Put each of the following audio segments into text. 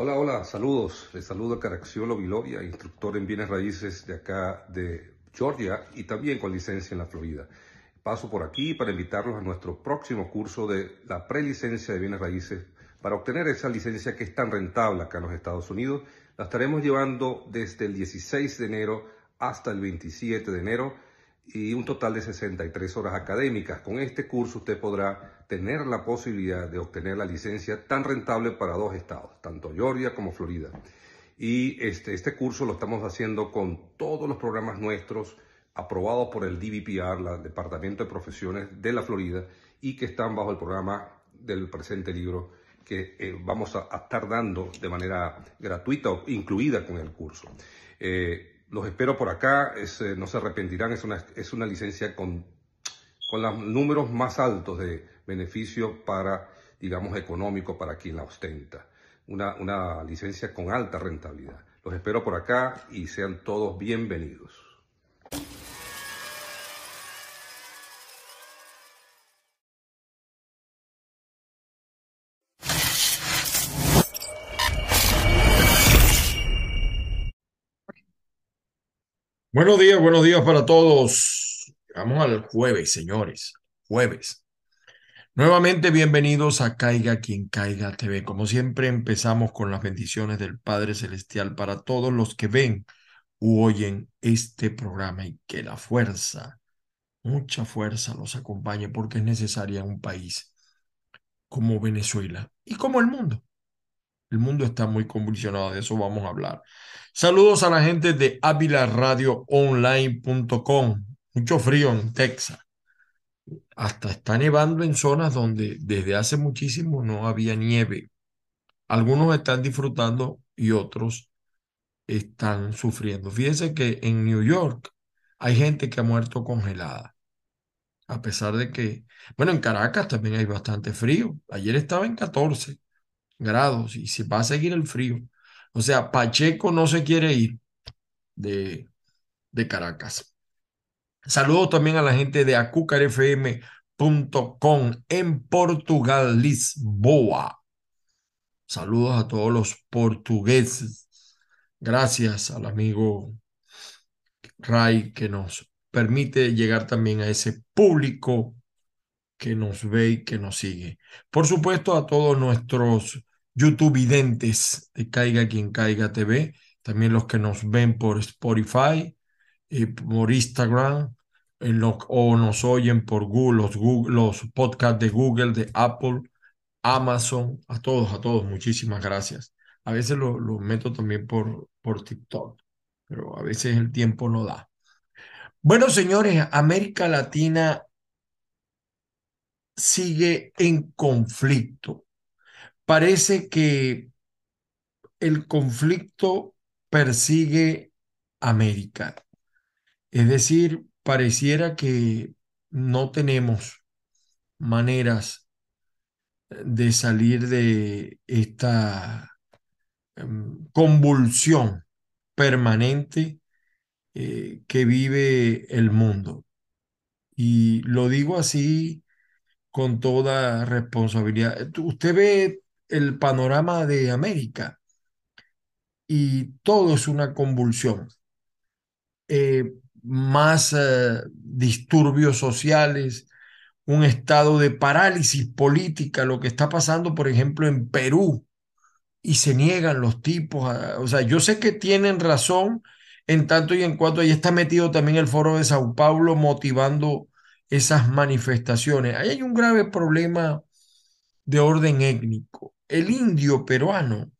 Hola, hola, saludos. Les saludo Caraxiolo Viloria, instructor en bienes raíces de acá de Georgia y también con licencia en la Florida. Paso por aquí para invitarlos a nuestro próximo curso de la prelicencia de bienes raíces para obtener esa licencia que es tan rentable acá en los Estados Unidos. La estaremos llevando desde el 16 de enero hasta el 27 de enero y un total de 63 horas académicas. Con este curso usted podrá tener la posibilidad de obtener la licencia tan rentable para dos estados, tanto Georgia como Florida. Y este, este curso lo estamos haciendo con todos los programas nuestros aprobados por el DBPR, el Departamento de Profesiones de la Florida, y que están bajo el programa del presente libro que eh, vamos a, estar dando de manera gratuita o incluida con el curso. Eh, los espero por acá, eh, no se arrepentirán, es una, es una licencia con, con los números más altos de beneficio para, digamos, económico para quien la ostenta. Una, una licencia con alta rentabilidad. Los espero por acá y sean todos bienvenidos. Buenos días, buenos días para todos. Vamos al jueves, señores. Jueves. Nuevamente bienvenidos a Caiga quien caiga TV. Como siempre empezamos con las bendiciones del Padre Celestial para todos los que ven u oyen este programa y que la fuerza, mucha fuerza los acompañe porque es necesaria en un país como Venezuela y como el mundo. El mundo está muy convulsionado, de eso vamos a hablar. Saludos a la gente de avilaradioonline.com. Mucho frío en Texas. Hasta está nevando en zonas donde desde hace muchísimo no había nieve. Algunos están disfrutando y otros están sufriendo. Fíjense que en New York hay gente que ha muerto congelada. A pesar de que, bueno, en Caracas también hay bastante frío. Ayer estaba en 14 grados y se va a seguir el frío. O sea, Pacheco no se quiere ir de, de Caracas. Saludos también a la gente de acucarfm.com en Portugal, Lisboa. Saludos a todos los portugueses. Gracias al amigo Ray que nos permite llegar también a ese público que nos ve y que nos sigue. Por supuesto, a todos nuestros YouTube videntes de Caiga Quien Caiga TV, también los que nos ven por Spotify, eh, por Instagram, o nos oyen por Google los, podcasts de Google, de Apple, Amazon, a todos, a todos, muchísimas gracias. A veces lo meto también por, por TikTok, pero a veces el tiempo no da. Bueno, señores, América Latina sigue en conflicto parece que el conflicto persigue América. Es decir, pareciera que no tenemos maneras de salir de esta em, convulsión permanente eh, que vive el mundo. Y lo digo así con toda responsabilidad. Usted ve el panorama de América y todo es una convulsión. Eh, más eh, disturbios sociales, un estado de parálisis política, lo que está pasando, por ejemplo, en Perú, y se niegan los tipos. o sea, yo sé que tienen razón en tanto y en cuanto ahí está metido también el foro de Sao Paulo motivando esas manifestaciones. Ahí hay un grave problema de orden étnico el indio peruano,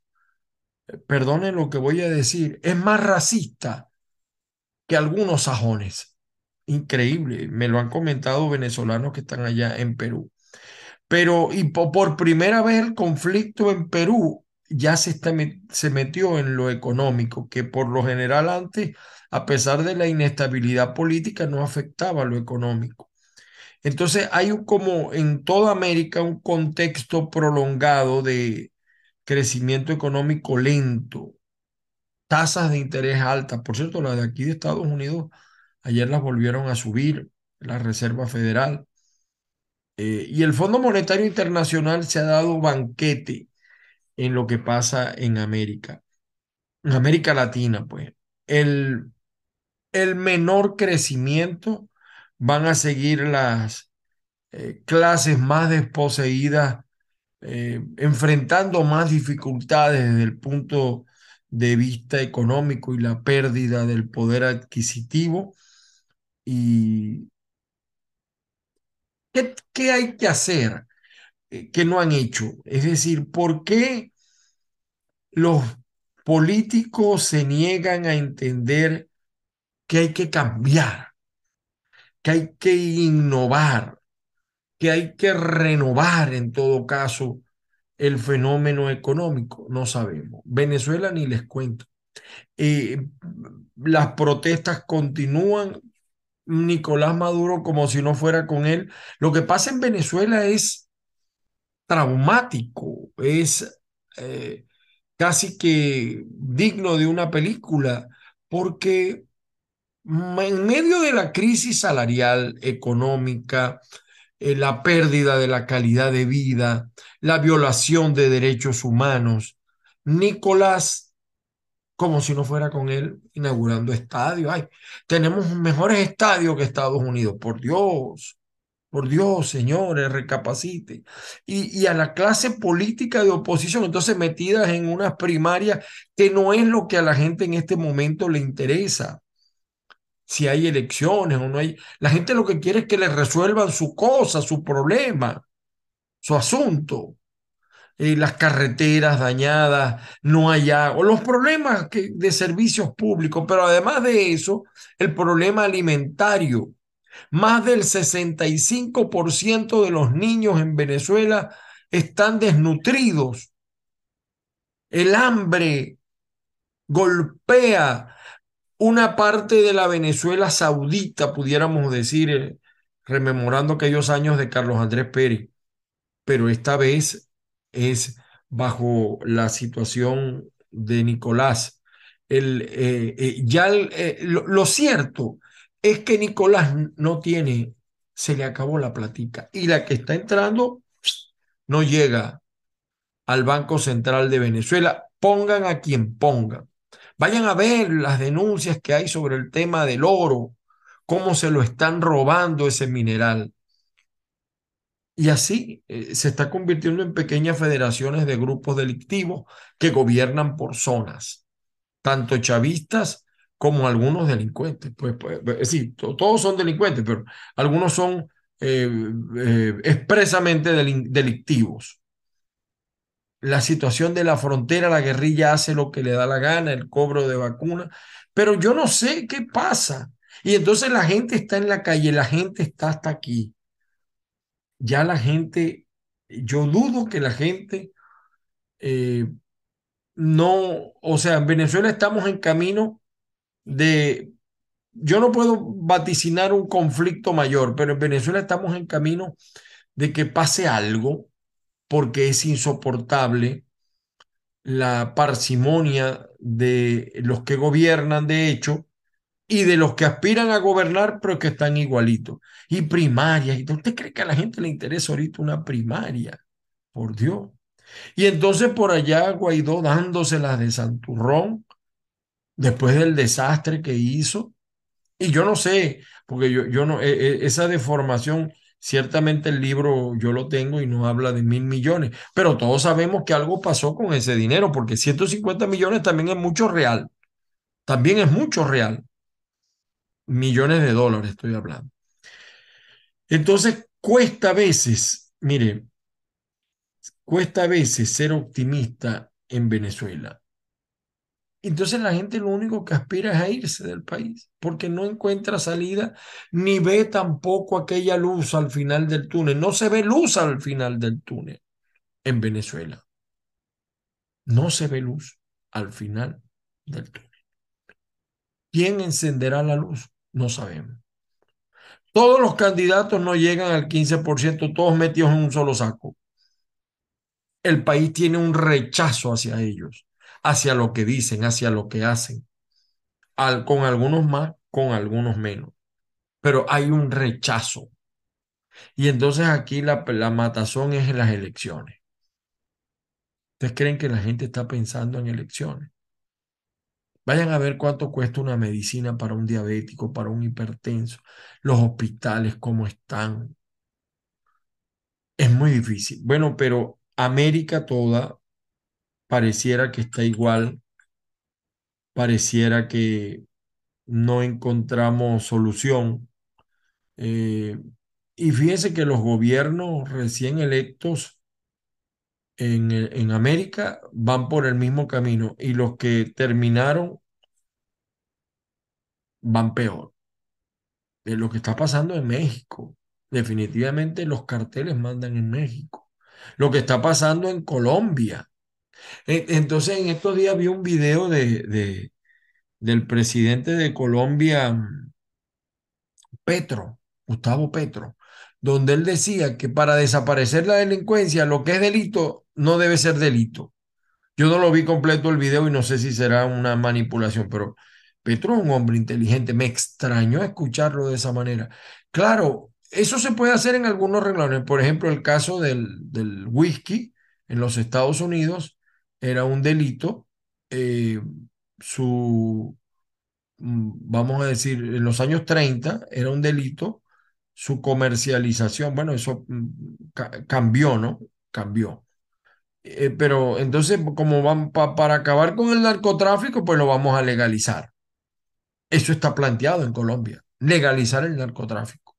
perdonen lo que voy a decir, es más racista que algunos sajones. Increíble, me lo han comentado venezolanos que están allá en Perú. Pero y por primera vez el conflicto en Perú ya se, se metió en lo económico, que por lo general antes, a pesar de la inestabilidad política, no afectaba lo económico. Entonces hay como en toda América un contexto prolongado de crecimiento económico lento, tasas de interés altas. Por cierto, las de aquí de Estados Unidos ayer las volvieron a subir, la Reserva Federal. Eh, y el Fondo Monetario Internacional se ha dado banquete en lo que pasa en América, en América Latina, pues. El, el menor crecimiento van a seguir las eh, clases más desposeídas, eh, enfrentando más dificultades desde el punto de vista económico y la pérdida del poder adquisitivo. ¿Y qué, qué hay que hacer eh, que no han hecho? Es decir, ¿por qué los políticos se niegan a entender que hay que cambiar, que hay que innovar, que hay que renovar en todo caso el fenómeno económico? No sabemos. Venezuela ni les cuento. Eh, las protestas continúan. Nicolás Maduro como si no fuera con él. Lo que pasa en Venezuela es traumático, es eh, casi que digno de una película, porque en medio de la crisis salarial, económica, eh, la pérdida de la calidad de vida, la violación de derechos humanos, Nicolás, como si no fuera con él, inaugurando estadios. Ay, tenemos mejores estadios que Estados Unidos, por Dios. Por Dios, señores, recapacite. Y, y, a la clase política de oposición, entonces metidas en unas primarias que no es lo que a la gente en este momento le interesa. Si hay elecciones o no hay. La gente lo que quiere es que le resuelvan su cosa, su problema, su asunto. Eh, las carreteras dañadas, no hay agua, los problemas que, de servicios públicos, pero además de eso, el problema alimentario más del 65% de los niños en Venezuela están desnutridos. El hambre golpea una parte de la Venezuela saudita, pudiéramos decir, eh, rememorando aquellos años de Carlos Andrés Pérez, pero esta vez es bajo la situación de Nicolás. El, eh, eh, ya lo, lo cierto es que Nicolás no tiene, se le acabó la platica. Y la que está entrando no llega al Banco Central de Venezuela. Pongan a quien pongan. Vayan a ver las denuncias que hay sobre el tema del oro, cómo se lo están robando ese mineral. Y así eh, se está convirtiendo en pequeñas federaciones de grupos delictivos que gobiernan por zonas, tanto chavistas como algunos delincuentes. Pues, pues, sí, todos son delincuentes, pero algunos son eh, eh, expresamente delictivos. La situación de la frontera, la guerrilla hace lo que le da la gana, el cobro de vacunas, pero yo no sé qué pasa. Y entonces la gente está en la calle, la gente está hasta aquí. Ya la gente, yo dudo que la gente eh, no, o sea, en Venezuela estamos en camino de, yo no puedo vaticinar un conflicto mayor, pero en Venezuela estamos en camino de que pase algo porque es insoportable la parsimonia de los que gobiernan, de hecho, y de los que aspiran a gobernar, pero que están igualitos. Y primarias. ¿Usted cree que a la gente le interesa ahorita una primaria? Por Dios. Y entonces por allá Guaidó dándoselas de Santurrón, después del desastre que hizo. Y yo no sé, porque yo, yo no, e, e, esa deformación, ciertamente el libro yo lo tengo y no habla de mil millones, pero todos sabemos que algo pasó con ese dinero, porque 150 millones también es mucho real, también es mucho real. Millones de dólares estoy hablando. Entonces, cuesta a veces, mire, cuesta a veces ser optimista en Venezuela. Entonces la gente lo único que aspira es a irse del país, porque no encuentra salida, ni ve tampoco aquella luz al final del túnel. No se ve luz al final del túnel en Venezuela. No se ve luz al final del túnel. ¿Quién encenderá la luz? No sabemos. Todos los candidatos no llegan al 15%, todos metidos en un solo saco. El país tiene un rechazo hacia ellos hacia lo que dicen, hacia lo que hacen, Al, con algunos más, con algunos menos, pero hay un rechazo. Y entonces aquí la, la matazón es en las elecciones. ¿Ustedes creen que la gente está pensando en elecciones? Vayan a ver cuánto cuesta una medicina para un diabético, para un hipertenso, los hospitales, cómo están. Es muy difícil. Bueno, pero América toda pareciera que está igual, pareciera que no encontramos solución. Eh, y fíjense que los gobiernos recién electos en, en América van por el mismo camino y los que terminaron van peor. De lo que está pasando en México. Definitivamente los carteles mandan en México. Lo que está pasando en Colombia. Entonces, en estos días vi un video de, de del presidente de Colombia, Petro, Gustavo Petro, donde él decía que para desaparecer la delincuencia, lo que es delito no debe ser delito. Yo no lo vi completo el video y no sé si será una manipulación, pero Petro es un hombre inteligente. Me extrañó escucharlo de esa manera. Claro, eso se puede hacer en algunos renglones. Por ejemplo, el caso del, del whisky en los Estados Unidos era un delito. Eh, su, mm, vamos a decir, en los años 30 era un delito su comercialización. Bueno, eso mm, cambió, ¿no? Cambió. Eh, pero entonces, como van para acabar con el narcotráfico, pues lo vamos a legalizar. Eso está planteado en Colombia, legalizar el narcotráfico,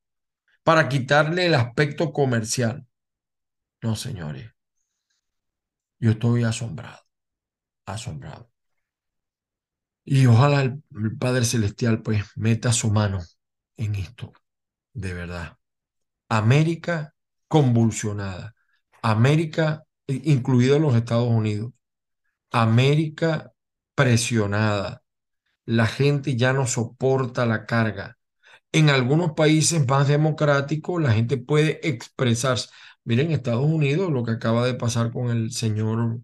para quitarle el aspecto comercial. No, señores, yo estoy asombrado, asombrado. Y ojalá el, Padre Celestial pues meta su mano en esto, de verdad. América convulsionada, América, incluido los Estados Unidos, América presionada, la gente ya no soporta la carga. En algunos países más democráticos la gente puede expresarse. Miren, Estados Unidos, lo que acaba de pasar con el señor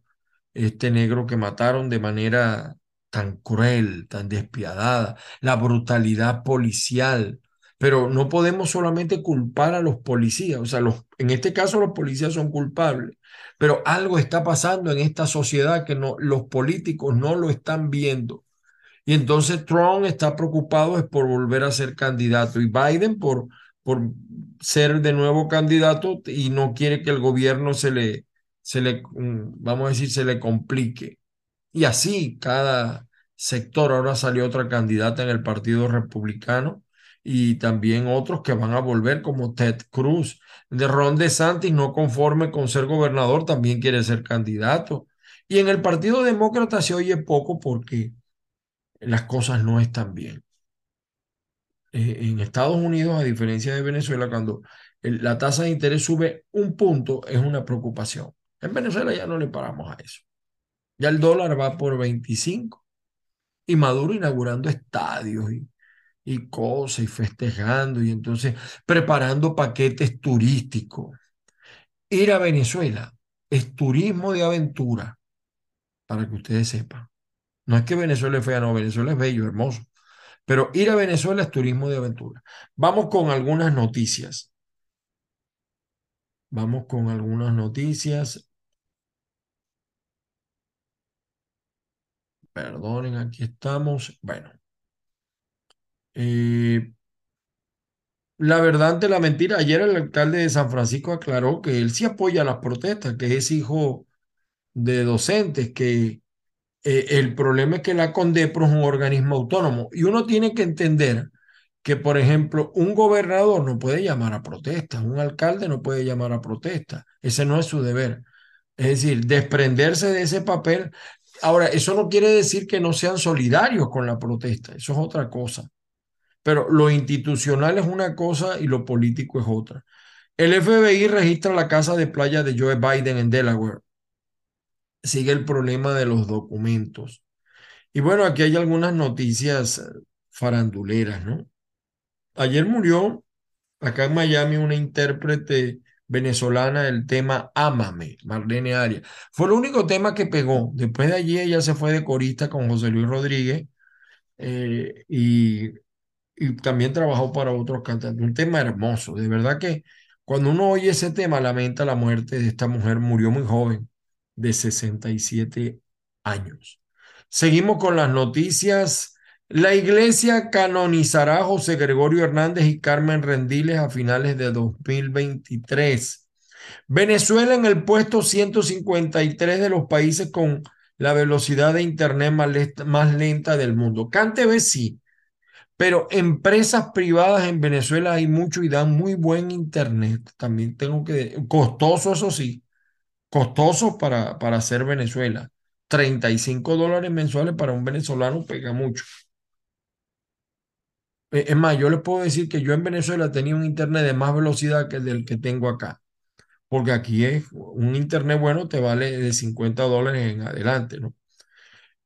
este negro que mataron de manera tan cruel, tan despiadada, la brutalidad policial. Pero no podemos solamente culpar a los policías, o sea, los, en este caso los policías son culpables, pero algo está pasando en esta sociedad que no, los políticos no lo están viendo. Y entonces Trump está preocupado es por volver a ser candidato y Biden por, por ser de nuevo candidato y no quiere que el gobierno se le, se le, mm, vamos a decir, se le complique. Y así cada sector, ahora salió otra candidata en el Partido Republicano y también otros que van a volver como Ted Cruz. De Ron DeSantis, no conforme con ser gobernador, también quiere ser candidato. Y en el Partido Demócrata se oye poco porque las cosas no están bien. Eh, en Estados Unidos, a diferencia de Venezuela, cuando la tasa de interés sube un punto, es una preocupación. En Venezuela ya no le paramos a eso. Ya el dólar va por 25 y Maduro inaugurando estadios y, y cosas y festejando y entonces preparando paquetes turísticos. Ir a Venezuela es turismo de aventura, para que ustedes sepan. No es que Venezuela es fea, no, Venezuela es bello, hermoso. Pero ir a Venezuela es turismo de aventura. Vamos con algunas noticias. Vamos con algunas noticias. Perdonen, aquí estamos. Bueno. Eh, la verdad ante la mentira, ayer el alcalde de San Francisco aclaró que él sí apoya las protestas, que es hijo de docentes, que eh, el problema es que la CONDEPRO es un organismo autónomo y uno tiene que entender que, por ejemplo, un gobernador no puede llamar a protesta, un alcalde no puede llamar a protesta, ese no es su deber. Es decir, desprenderse de ese papel. Ahora, eso no quiere decir que no sean solidarios con la protesta, eso es otra cosa. Pero lo institucional es una cosa y lo político es otra. El FBI registra la casa de playa de Joe Biden en Delaware sigue el problema de los documentos. Y bueno, aquí hay algunas noticias eh, faranduleras, ¿no? Ayer murió acá en Miami una intérprete venezolana del tema Ámame, Marlene Arias. Fue el único tema que pegó. Después de allí ella se fue de corista con José Luis Rodríguez eh, y, y también trabajó para otros cantantes. Un tema hermoso. De verdad que cuando uno oye ese tema lamenta la muerte de esta mujer. Murió muy joven de 67 años. Seguimos con las noticias. La iglesia canonizará a José Gregorio Hernández y Carmen Rendiles a finales de 2023. Venezuela en el puesto 153 de los países con la velocidad de Internet más, lenta del mundo. CanTV sí, pero empresas privadas en Venezuela hay mucho y dan muy buen Internet. También tengo que... Costoso, eso sí. Costoso para, para hacer Venezuela. 35 dólares mensuales para un venezolano pega mucho. Eh, es más, yo les puedo decir que yo en Venezuela tenía un internet de más velocidad que el del que tengo acá. Porque aquí es un internet bueno, te vale de 50 dólares en adelante, ¿no?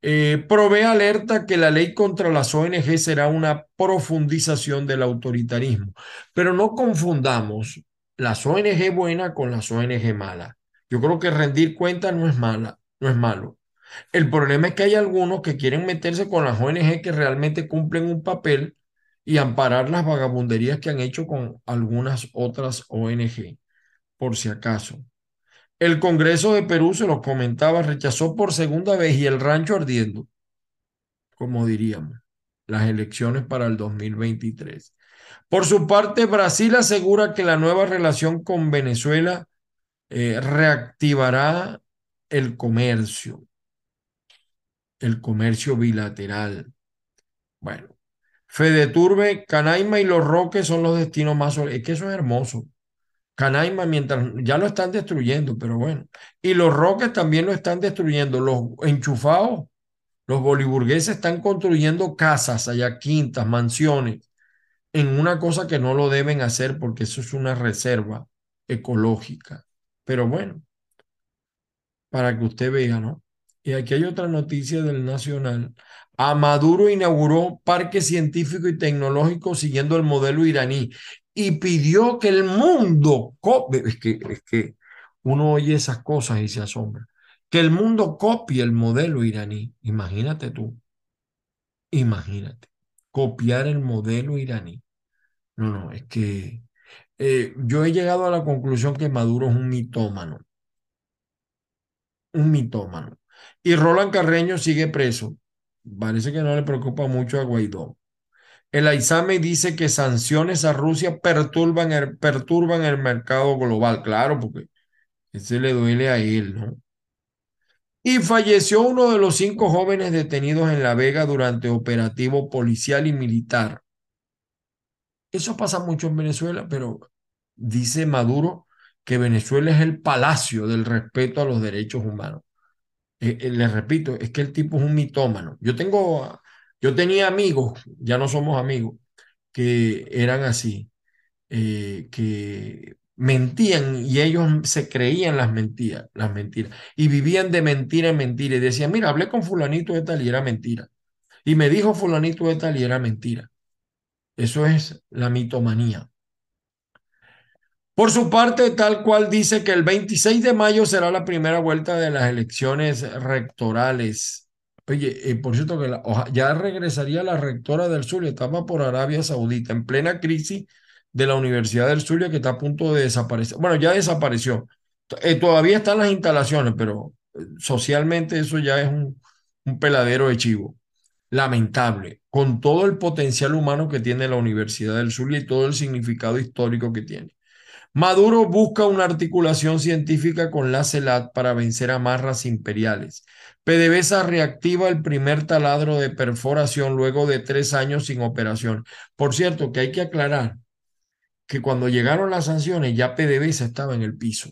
Eh, provee alerta que la ley contra las ONG será una profundización del autoritarismo. Pero no confundamos las ONG buenas con las ONG malas. Yo creo que rendir cuenta no es mala, no es malo. El problema es que hay algunos que quieren meterse con las ONG que realmente cumplen un papel y amparar las vagabunderías que han hecho con algunas otras ONG, por si acaso. El Congreso de Perú, se los comentaba, rechazó por segunda vez y el rancho ardiendo, como diríamos, las elecciones para el 2023. Por su parte, Brasil asegura que la nueva relación con Venezuela eh, reactivará el comercio el comercio bilateral. Bueno, Fedeturbe, Canaima y Los Roques son los destinos más... Es que eso es hermoso. Canaima, mientras ya lo están destruyendo, pero bueno. Y los Roques también lo están destruyendo. Los enchufados, los boliburgueses están construyendo casas allá, quintas, mansiones, en una cosa que no lo deben hacer porque eso es una reserva ecológica. Pero bueno, para que usted vea, ¿no? Y aquí hay otra noticia del Nacional. A Maduro inauguró parque científico y tecnológico siguiendo el modelo iraní y pidió que el mundo, es que, es que uno oye esas cosas y se asombra, que el mundo copie el modelo iraní. Imagínate tú, imagínate, copiar el modelo iraní. No, no, es que eh, yo he llegado a la conclusión que Maduro es un mitómano, un mitómano. Y Roland Carreño sigue preso. Parece que no le preocupa mucho a Guaidó. El Aizame dice que sanciones a Rusia perturban el, perturban el mercado global. Claro, porque ese le duele a él, ¿no? Y falleció uno de los cinco jóvenes detenidos en La Vega durante operativo policial y militar. Eso pasa mucho en Venezuela, pero dice Maduro que Venezuela es el palacio del respeto a los derechos humanos. Eh, eh, les repito, es que el tipo es un mitómano. Yo tengo, yo tenía amigos, ya no somos amigos, que eran así, eh, que mentían y ellos se creían las mentiras, las mentiras, y vivían de mentira en mentira y decían, mira, hablé con fulanito de tal y era mentira, y me dijo fulanito de tal y era mentira. Eso es la mitomanía. Por su parte, tal cual dice que el 26 de mayo será la primera vuelta de las elecciones rectorales. Oye, eh, por cierto, que ya regresaría la rectora del Zulia, estaba por Arabia Saudita, en plena crisis de la Universidad del Zulia, que está a punto de desaparecer. Bueno, ya desapareció. Eh, todavía están las instalaciones, pero eh, socialmente eso ya es un, un peladero de chivo. Lamentable, con todo el potencial humano que tiene la Universidad del Zulia y todo el significado histórico que tiene. Maduro busca una articulación científica con la CELAT para vencer a marras imperiales. PDVSA reactiva el primer taladro de perforación luego de tres años sin operación. Por cierto, que hay que aclarar que cuando llegaron las sanciones ya PDVSA estaba en el piso.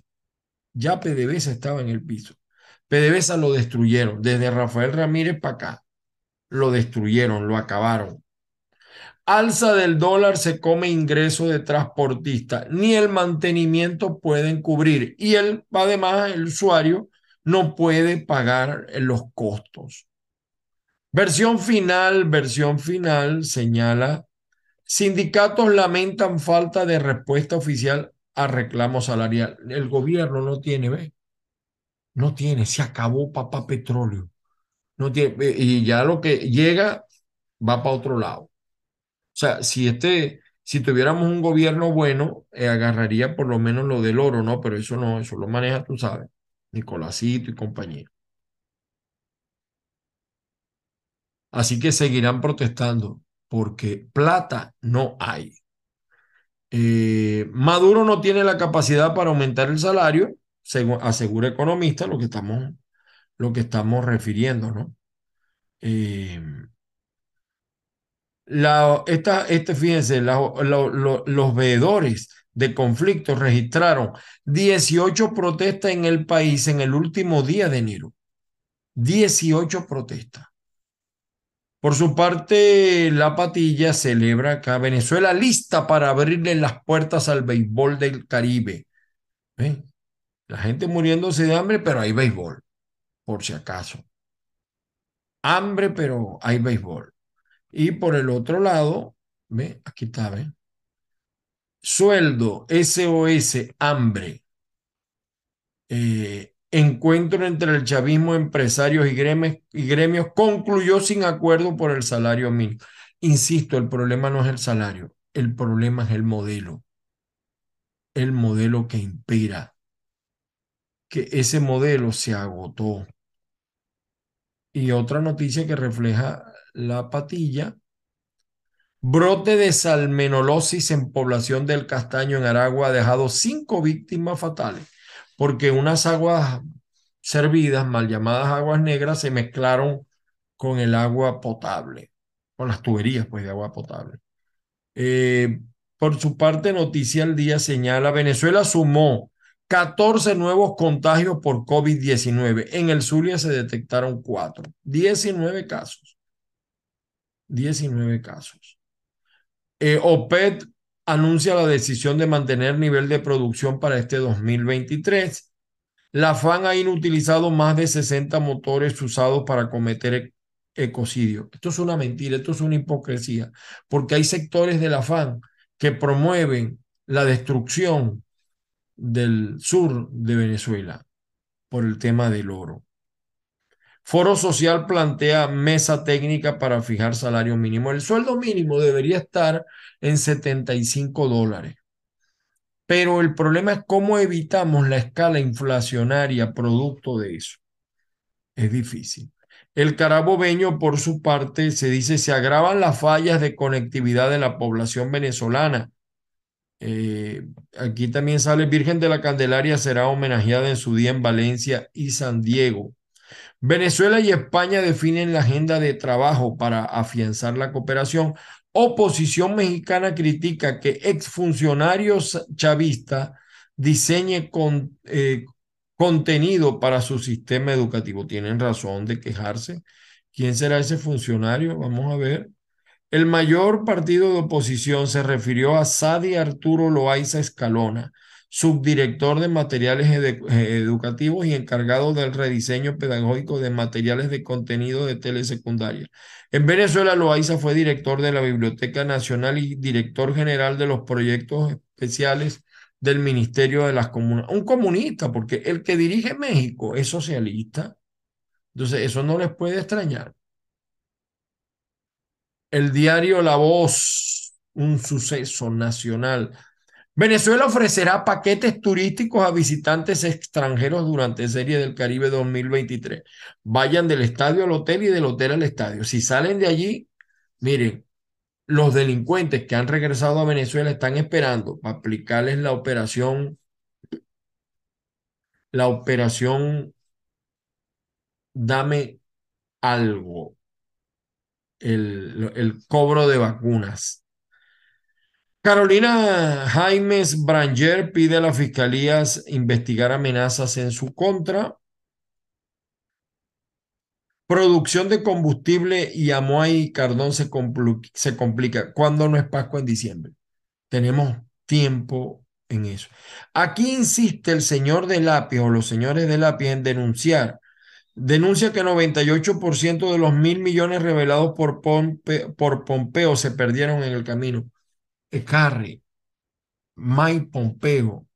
Ya PDVSA estaba en el piso. PDVSA lo destruyeron, desde Rafael Ramírez para acá. Lo destruyeron, lo acabaron alza del dólar se come ingreso de transportista, ni el mantenimiento pueden cubrir y el, además el usuario no puede pagar los costos. Versión final, versión final señala, sindicatos lamentan falta de respuesta oficial a reclamo salarial. El gobierno no tiene, ¿ve? No tiene, se acabó papá petróleo. No tiene, y ya lo que llega va para otro lado. O sea, si este, si tuviéramos un gobierno bueno, eh, agarraría por lo menos lo del oro, ¿no? Pero eso no, eso lo maneja, tú sabes. Nicolásito y compañía. Así que seguirán protestando porque plata no hay. Eh, Maduro no tiene la capacidad para aumentar el salario, asegura economista, lo que estamos, lo que estamos refiriendo, ¿no? Eh, la, esta, este, fíjense, los veedores de conflictos registraron 18 protestas en el país en el último día de enero. 18 protestas. Por su parte, la patilla celebra acá Venezuela lista para abrirle las puertas al béisbol del Caribe. La gente muriéndose de hambre, pero hay béisbol, por si acaso. Hambre, pero hay béisbol. Y por el otro lado, ¿ve? Aquí está, ¿ve? Sueldo, SOS, hambre. Eh, encuentro entre el chavismo, empresarios y gremios, y gremios concluyó sin acuerdo por el salario mínimo. Insisto, el problema no es el salario, el problema es el modelo. El modelo que impera. Que ese modelo se agotó. Y otra noticia que refleja la patilla. Brote de salmenolosis en población del Castaño en Aragua ha dejado cinco víctimas fatales porque unas aguas servidas, mal llamadas aguas negras, se mezclaron con el agua potable, con las tuberías pues, de agua potable. Eh, por su parte, Noticia al Día señala, Venezuela sumó 14 nuevos contagios por COVID-19. En el Zulia se detectaron 4. 19 casos. 19 casos. Eh, OPED anuncia la decisión de mantener nivel de producción para este 2023. La FAN ha inutilizado más de 60 motores usados para cometer e-, ecocidio. Esto es una mentira, esto es una hipocresía, porque hay sectores de la FAN que promueven la destrucción del sur de Venezuela por el tema del oro. Foro Social plantea mesa técnica para fijar salario mínimo. El sueldo mínimo debería estar en 75 dólares. Pero el problema es cómo evitamos la escala inflacionaria producto de eso. Es difícil. El carabobeño, por su parte, se dice, se agravan las fallas de conectividad de la población venezolana. Eh, aquí también sale Virgen de la Candelaria, será homenajeada en su día en Valencia y San Diego. Venezuela y España definen la agenda de trabajo para afianzar la cooperación. Oposición mexicana critica que exfuncionarios chavistas diseñe con, eh, contenido para su sistema educativo. Tienen razón de quejarse. ¿Quién será ese funcionario? Vamos a ver. El mayor partido de oposición se refirió a Sadi Arturo Loaiza Escalona, subdirector de materiales educativos y encargado del rediseño pedagógico de materiales de contenido de telesecundaria. En Venezuela, Loaiza fue director de la Biblioteca Nacional y director general de los proyectos especiales del Ministerio de las Comunas. Un comunista, porque el que dirige México es socialista. Entonces, eso no les puede extrañar. El diario La Voz, un suceso nacional Venezuela ofrecerá paquetes turísticos a visitantes extranjeros durante Serie del Caribe 2023. Vayan del estadio al hotel y del hotel al estadio. Si salen de allí, miren, los delincuentes que han regresado a Venezuela están esperando para aplicarles la operación, la operación Dame algo, el, cobro de vacunas. Carolina Jaimes Branger pide a las fiscalías investigar amenazas en su contra. Producción de combustible y Amoy y Cardón se, se complica. ¿Cuándo no es Pascua en diciembre? Tenemos tiempo en eso. Aquí insiste el señor de lápiz o los señores de lápiz en denunciar. Denuncia que 98% de los mil millones revelados por, por Pompeo se perdieron en el camino. Carri, Mike Pompeo,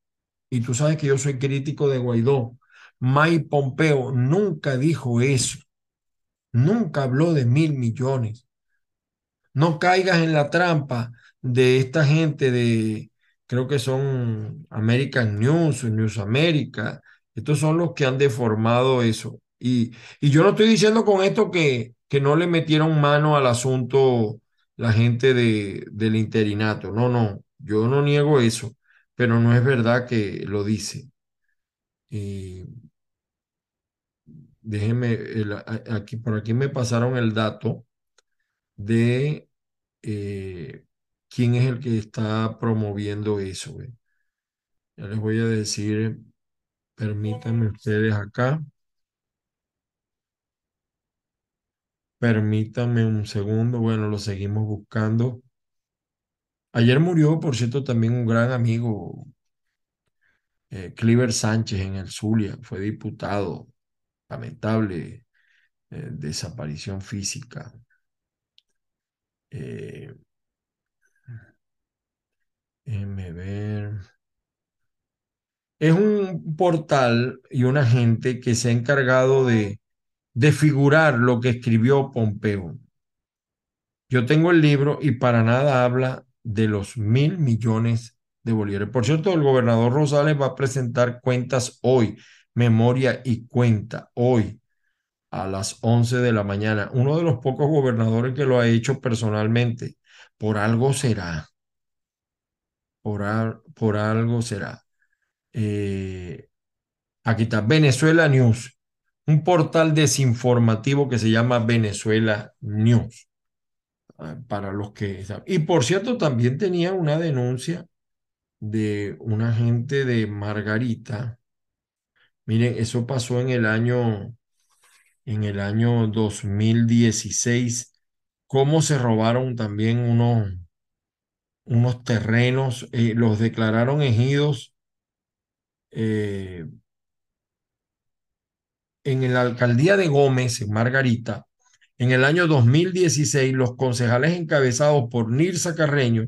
y tú sabes que yo soy crítico de Guaidó, Mike Pompeo nunca dijo eso, nunca habló de mil millones. No caigas en la trampa de esta gente de, creo que son American News, News America, Estos son los que han deformado eso. Y, yo no estoy diciendo con esto que, no le metieron mano al asunto la gente de, del interinato. No, no, yo no niego eso, pero no es verdad que lo dice. Y déjenme, aquí, por aquí me pasaron el dato de eh, quién es el que está promoviendo eso. Ya les voy a decir, permítanme ustedes acá. Permítanme un segundo, bueno, lo seguimos buscando. Ayer murió, por cierto, también un gran amigo, eh, Cliver Sánchez en el Zulia, fue diputado, lamentable eh, desaparición física. Eh, ver. Es un portal y una gente que se ha encargado de, de figurar lo que escribió Pompeo. Yo tengo el libro y para nada habla de los mil millones de bolívares. Por cierto, el gobernador Rosales va a presentar cuentas hoy, memoria y cuenta, hoy a las 11 de la mañana. Uno de los pocos gobernadores que lo ha hecho personalmente. Por algo será. Por, por algo será. Eh, aquí está, Venezuela News, un portal desinformativo que se llama Venezuela News. Ah, para los que... Y por cierto, también tenía una denuncia de un agente de Margarita. Miren, eso pasó en el año en el año 2016, cómo se robaron también unos, unos terrenos, eh, los declararon ejidos eh, en la alcaldía de Gómez, en Margarita, en el año 2016, los concejales encabezados por Nirsa Carreño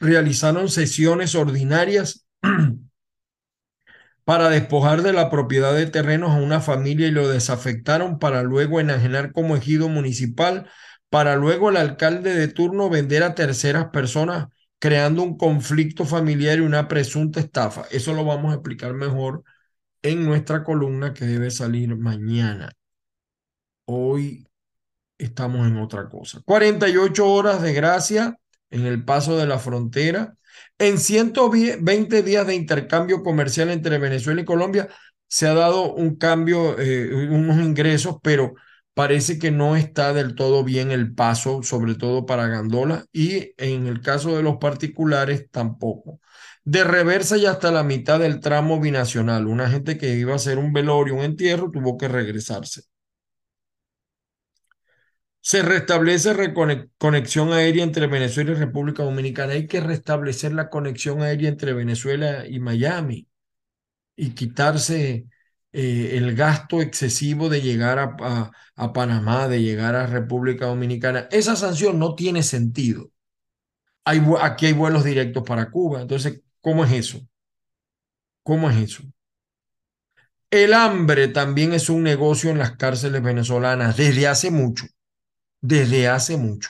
realizaron sesiones ordinarias para despojar de la propiedad de terrenos a una familia y lo desafectaron para luego enajenar como ejido municipal, para luego el alcalde de turno vender a terceras personas, creando un conflicto familiar y una presunta estafa. Eso lo vamos a explicar mejor en nuestra columna que debe salir mañana. Hoy estamos en otra cosa. 48 horas de gracia en el paso de la frontera en 120 días de intercambio comercial entre Venezuela y Colombia se ha dado un cambio, eh, unos ingresos, pero parece que no está del todo bien el paso, sobre todo para Gandola, y en el caso de los particulares tampoco. De reversa y hasta la mitad del tramo binacional. Una gente que iba a hacer un velorio, un entierro, tuvo que regresarse. Se restablece conexión aérea entre Venezuela y República Dominicana. Hay que restablecer la conexión aérea entre Venezuela y Miami y quitarse eh, el gasto excesivo de llegar a, a, Panamá, de llegar a República Dominicana. Esa sanción no tiene sentido. Hay, aquí hay vuelos directos para Cuba. Entonces, ¿cómo es eso? ¿Cómo es eso? El hambre también es un negocio en las cárceles venezolanas desde hace mucho desde hace mucho.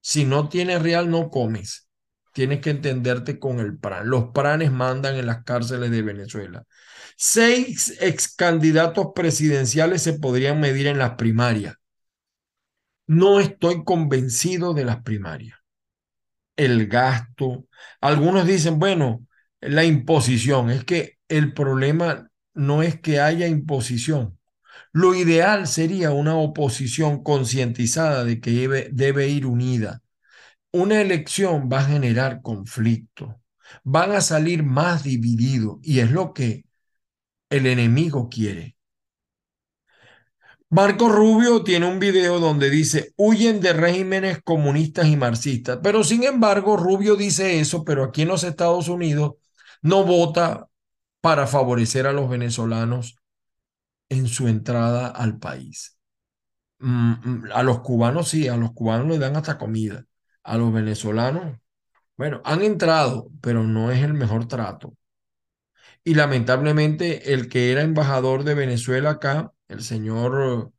Si no tienes real, no comes. Tienes que entenderte con el PRAN. Los PRANes mandan en las cárceles de Venezuela. Seis ex candidatos presidenciales se podrían medir en las primarias. No estoy convencido de las primarias. El gasto. Algunos dicen, bueno, la imposición. Es que el problema no es que haya imposición. Lo ideal sería una oposición concientizada de que debe, ir unida. Una elección va a generar conflicto, van a salir más divididos y es lo que el enemigo quiere. Marco Rubio tiene un video donde dice, huyen de regímenes comunistas y marxistas, pero sin embargo Rubio dice eso, pero aquí en los Estados Unidos no vota para favorecer a los venezolanos en su entrada al país. Mm, mm, a los cubanos sí, a los cubanos les dan hasta comida. A los venezolanos, bueno, han entrado, pero no es el mejor trato. Y lamentablemente el que era embajador de Venezuela acá, el señor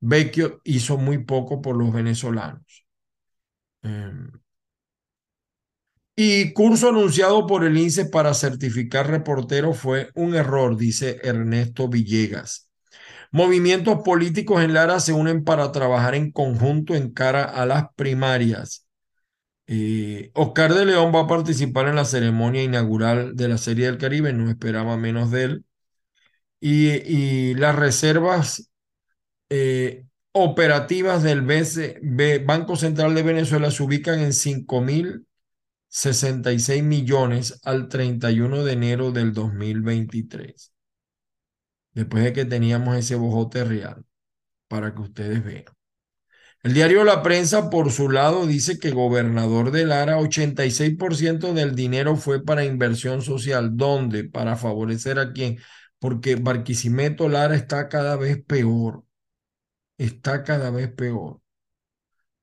Vecchio, hizo muy poco por los venezolanos. Em, Y curso anunciado por el INSE para certificar reporteros fue un error, dice Ernesto Villegas. Movimientos políticos en Lara se unen para trabajar en conjunto en cara a las primarias. Eh, Oscar de León va a participar en la ceremonia inaugural de la Serie del Caribe, no esperaba menos de él. Y, las reservas eh, operativas del Banco Central de Venezuela se ubican en 5.066 millones al 31 de enero del 2023. Después de que teníamos ese bojote real, para que ustedes vean. El diario La Prensa, por su lado, dice que gobernador de Lara, 86% del dinero fue para inversión social. ¿Dónde? Para favorecer a quién. Porque Barquisimeto Lara está cada vez peor. Está cada vez peor.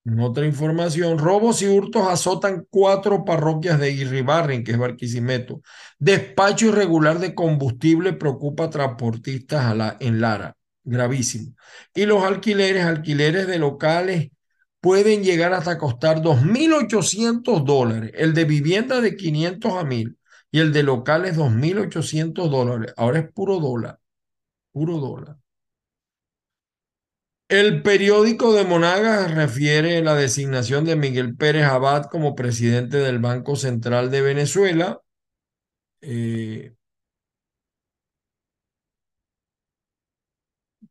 En otra información, robos y hurtos azotan cuatro parroquias de Irribarren, que es Barquisimeto. Despacho irregular de combustible preocupa a transportistas a la, en Lara gravísimo. Y los alquileres, alquileres de locales, pueden llegar hasta costar 2.800 dólares. El de vivienda de 500 a 1.000 y el de locales 2.800 dólares. Ahora es puro dólar, puro dólar. El periódico de Monagas refiere la designación de Miguel Pérez Abad como presidente del Banco Central de Venezuela. Eh,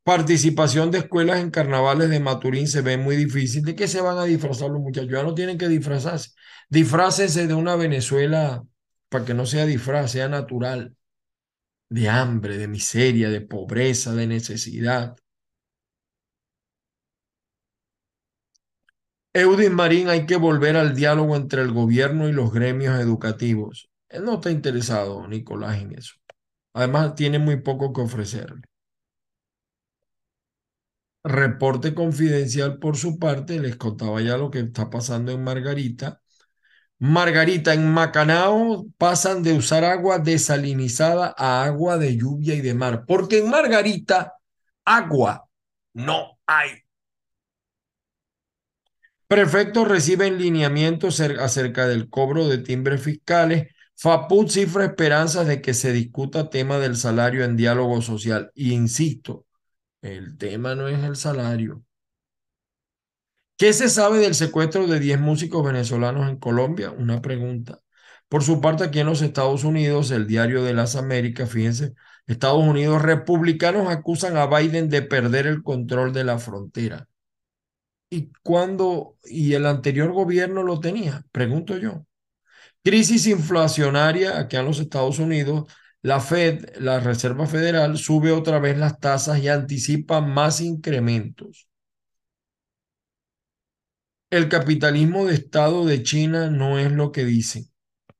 participación de escuelas en carnavales de Maturín se ve muy difícil. ¿De qué se van a disfrazar los muchachos? Ya no tienen que disfrazarse. Disfrácense de una Venezuela para que no sea disfraz, sea natural. De hambre, de miseria, de pobreza, de necesidad. Eudis Marín, hay que volver al diálogo entre el gobierno y los gremios educativos. Él no está interesado, Nicolás, en eso. Además, tiene muy poco que ofrecerle. Reporte confidencial por su parte, les contaba ya lo que está pasando en Margarita. Margarita, en Macanao pasan de usar agua desalinizada a agua de lluvia y de mar, porque en Margarita agua no hay. Prefectos reciben lineamientos acerca del cobro de timbres fiscales. FAPUT cifra esperanzas de que se discuta tema del salario en diálogo social. Y insisto, el tema no es el salario. ¿Qué se sabe del secuestro de 10 músicos venezolanos en Colombia? Una pregunta. Por su parte, aquí en los Estados Unidos, el diario de las Américas, fíjense, Estados Unidos, republicanos acusan a Biden de perder el control de la frontera. ¿Y cuándo? ¿Y el anterior gobierno lo tenía? Pregunto yo. Crisis inflacionaria aquí en los Estados Unidos la Fed, la Reserva Federal, sube otra vez las tasas y anticipa más incrementos. El capitalismo de Estado de China no es lo que dicen.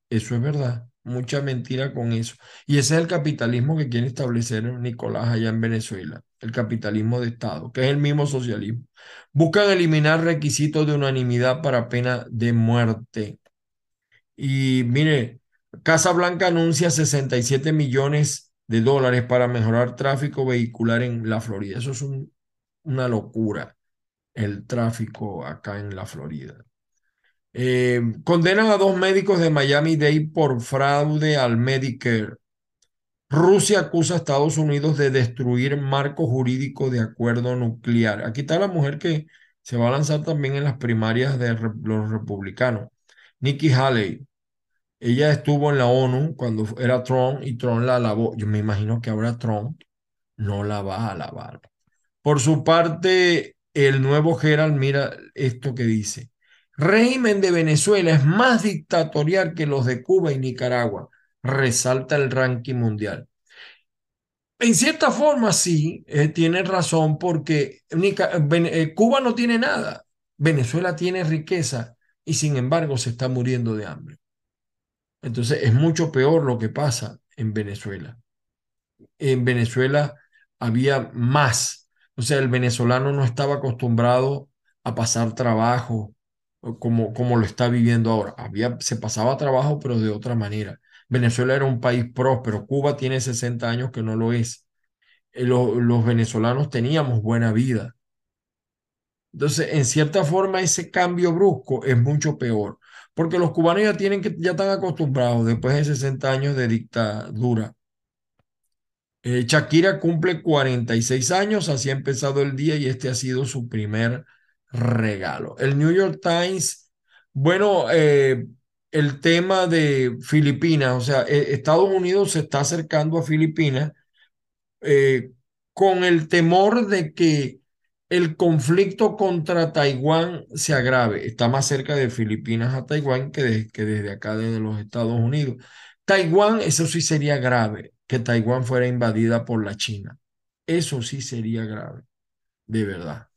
Eso es verdad. Mucha mentira con eso. Y ese es el capitalismo que quiere establecer Nicolás allá en Venezuela. El capitalismo de Estado, que es el mismo socialismo. Buscan eliminar requisitos de unanimidad para pena de muerte. Y mire, Casa Blanca anuncia 67 millones de dólares para mejorar tráfico vehicular en la Florida. Eso es una locura, el tráfico acá en la Florida. Eh, condenan a dos médicos de Miami-Dade por fraude al Medicare. Rusia acusa a Estados Unidos de destruir marco jurídico de acuerdo nuclear. Aquí está la mujer que se va a lanzar también en las primarias de los republicanos. Nikki Haley, ella estuvo en la ONU cuando era Trump y Trump la alabó. Yo me imagino que ahora Trump no la va a alabar. Por su parte, el nuevo Gerald mira esto que dice. Régimen de Venezuela es más dictatorial que los de Cuba y Nicaragua, resalta el ranking mundial. En cierta forma, sí, eh, tiene razón porque eh, Cuba no tiene nada, Venezuela tiene riqueza y sin embargo se está muriendo de hambre. Entonces es mucho peor lo que pasa en Venezuela. En Venezuela había más. O sea, el venezolano no estaba acostumbrado a pasar trabajo como, como lo está viviendo ahora. Había, se pasaba trabajo, pero de otra manera. Venezuela era un país próspero. Cuba tiene 60 años que no lo es. Eh, los venezolanos teníamos buena vida. Entonces, en cierta forma, ese cambio brusco es mucho peor porque los cubanos ya tienen que, ya están acostumbrados después de 60 años de dictadura. Eh, Shakira cumple 46 años, así ha empezado el día y este ha sido su primer regalo. El New York Times, bueno, eh, el tema de Filipinas, o sea, eh, Estados Unidos se está acercando a Filipinas con el temor de que el conflicto contra Taiwán se agrave. Está más cerca de Filipinas a Taiwán que, que desde acá, desde los Estados Unidos. Taiwán, eso sí sería grave, que Taiwán fuera invadida por la China. Eso sí sería grave, de verdad.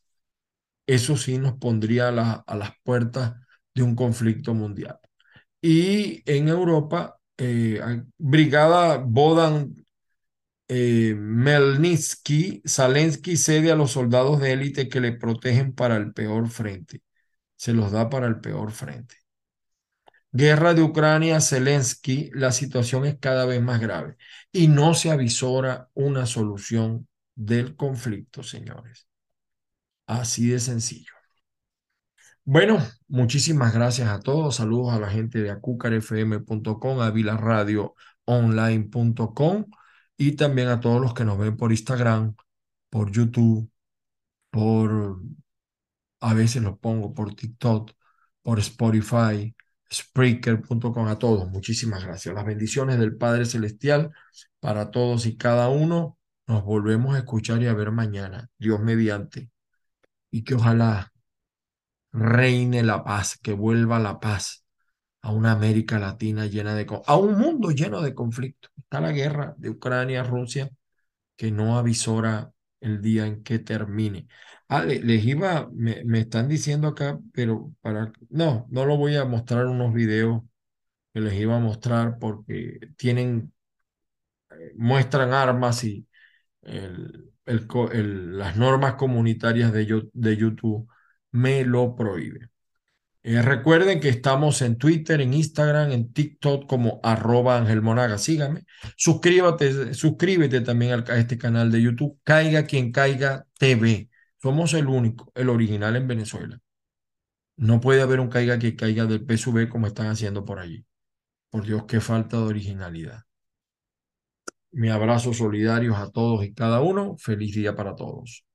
Eso sí nos pondría a, las puertas de un conflicto mundial. Y en Europa, eh, Brigada Bodan eh, Melnitsky, Zelensky cede a los soldados de élite que le protegen para el peor frente. Se los da para el peor frente. Guerra de Ucrania, Zelensky, la situación es cada vez más grave y no se avisora una solución del conflicto, señores. Así de sencillo. Bueno, muchísimas gracias a todos. Saludos a la gente de acucarfm.com, a vilaradioonline.com y también a todos los que nos ven por Instagram, por YouTube, por, a veces los pongo por TikTok, por Spotify, Spreaker.com a todos. Muchísimas gracias. Las bendiciones del Padre Celestial para todos y cada uno. Nos volvemos a escuchar y a ver mañana, Dios mediante. Y que ojalá reine la paz, que vuelva la paz a una América Latina llena de, a un mundo lleno de conflictos. Está la guerra de Ucrania, Rusia, que no avisora el día en que termine. Ah, les iba, me, me, están diciendo acá, pero para, no, no lo voy a mostrar unos videos que les iba a mostrar porque tienen, eh, muestran armas y el, el, las normas comunitarias de, de YouTube me lo prohíben. Eh, recuerden que estamos en Twitter, en Instagram, en TikTok como arroba Ángel Monaga. Suscríbete, suscríbete también a este canal de YouTube. Caiga quien caiga TV. Somos el único, el original en Venezuela. No puede haber un caiga que caiga del PSV como están haciendo por allí. Por Dios, qué falta de originalidad. Mi abrazo solidarios a todos y cada uno. Feliz día para todos.